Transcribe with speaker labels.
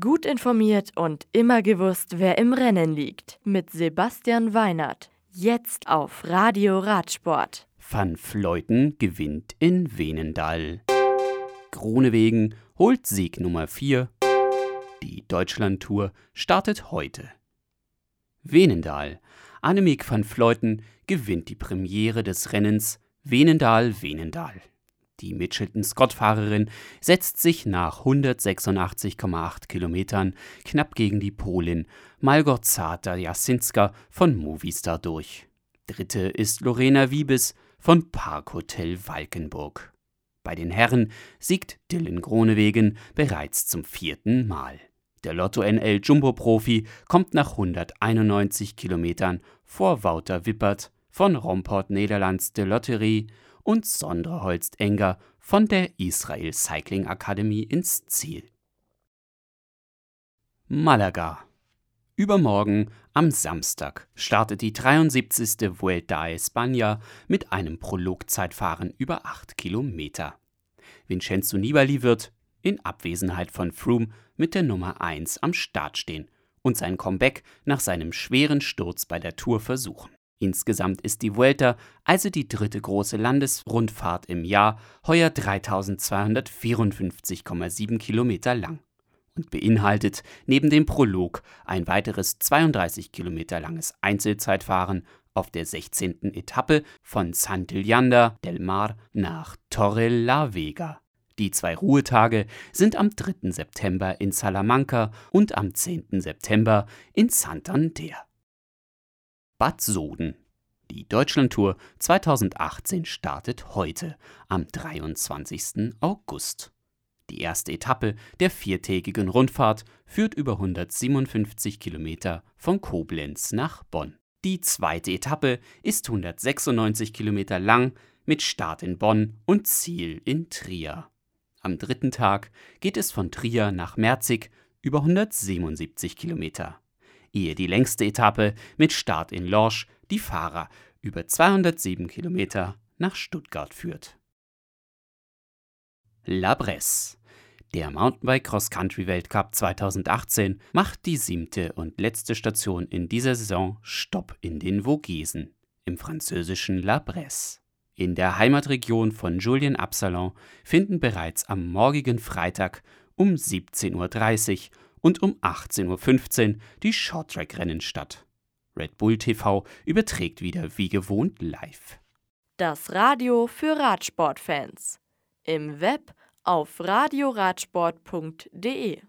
Speaker 1: Gut informiert und immer gewusst, wer im Rennen liegt. Mit Sebastian Weinert. Jetzt auf Radio Radsport.
Speaker 2: Van Fleuten gewinnt in Venendal. Grunewegen holt Sieg Nummer 4. Die Deutschlandtour startet heute. Venendal. Annemiek van Fleuten gewinnt die Premiere des Rennens Venendal-Venendal. Die Mitchelton-Scott-Fahrerin setzt sich nach 186,8 Kilometern knapp gegen die Polin Malgorzata Jasinska von Movistar durch. Dritte ist Lorena Wiebes von Parkhotel Walkenburg. Bei den Herren siegt Dylan Gronewegen bereits zum vierten Mal. Der Lotto NL Jumbo-Profi kommt nach 191 Kilometern vor Wouter Wippert von Romport Nederlands de Lotterie und Sondre Holst-Enger von der Israel Cycling Academy ins Ziel. Malaga. Übermorgen, am Samstag, startet die 73. Vuelta a España mit einem Prologzeitfahren über 8 Kilometer. Vincenzo Nibali wird, in Abwesenheit von Froome, mit der Nummer 1 am Start stehen und sein Comeback nach seinem schweren Sturz bei der Tour versuchen. Insgesamt ist die Vuelta, also die dritte große Landesrundfahrt im Jahr, heuer 3254,7 Kilometer lang und beinhaltet neben dem Prolog ein weiteres 32 Kilometer langes Einzelzeitfahren auf der 16. Etappe von Santillana del Mar nach Torre la Vega. Die zwei Ruhetage sind am 3. September in Salamanca und am 10. September in Santander. Bad Soden. Die Deutschlandtour 2018 startet heute, am 23. August. Die erste Etappe der viertägigen Rundfahrt führt über 157 Kilometer von Koblenz nach Bonn. Die zweite Etappe ist 196 Kilometer lang mit Start in Bonn und Ziel in Trier. Am dritten Tag geht es von Trier nach Merzig über 177 Kilometer ehe die längste Etappe mit Start in Lorsch die Fahrer über 207 Kilometer nach Stuttgart führt. La Bresse. Der Mountainbike Cross Country Weltcup 2018 macht die siebte und letzte Station in dieser Saison Stopp in den Vogesen im französischen La Bresse. In der Heimatregion von Julien Absalon finden bereits am morgigen Freitag um 17.30 Uhr und um 18.15 Uhr die Shorttrack-Rennen statt. Red Bull TV überträgt wieder wie gewohnt live.
Speaker 1: Das Radio für Radsportfans. Im Web auf radioradsport.de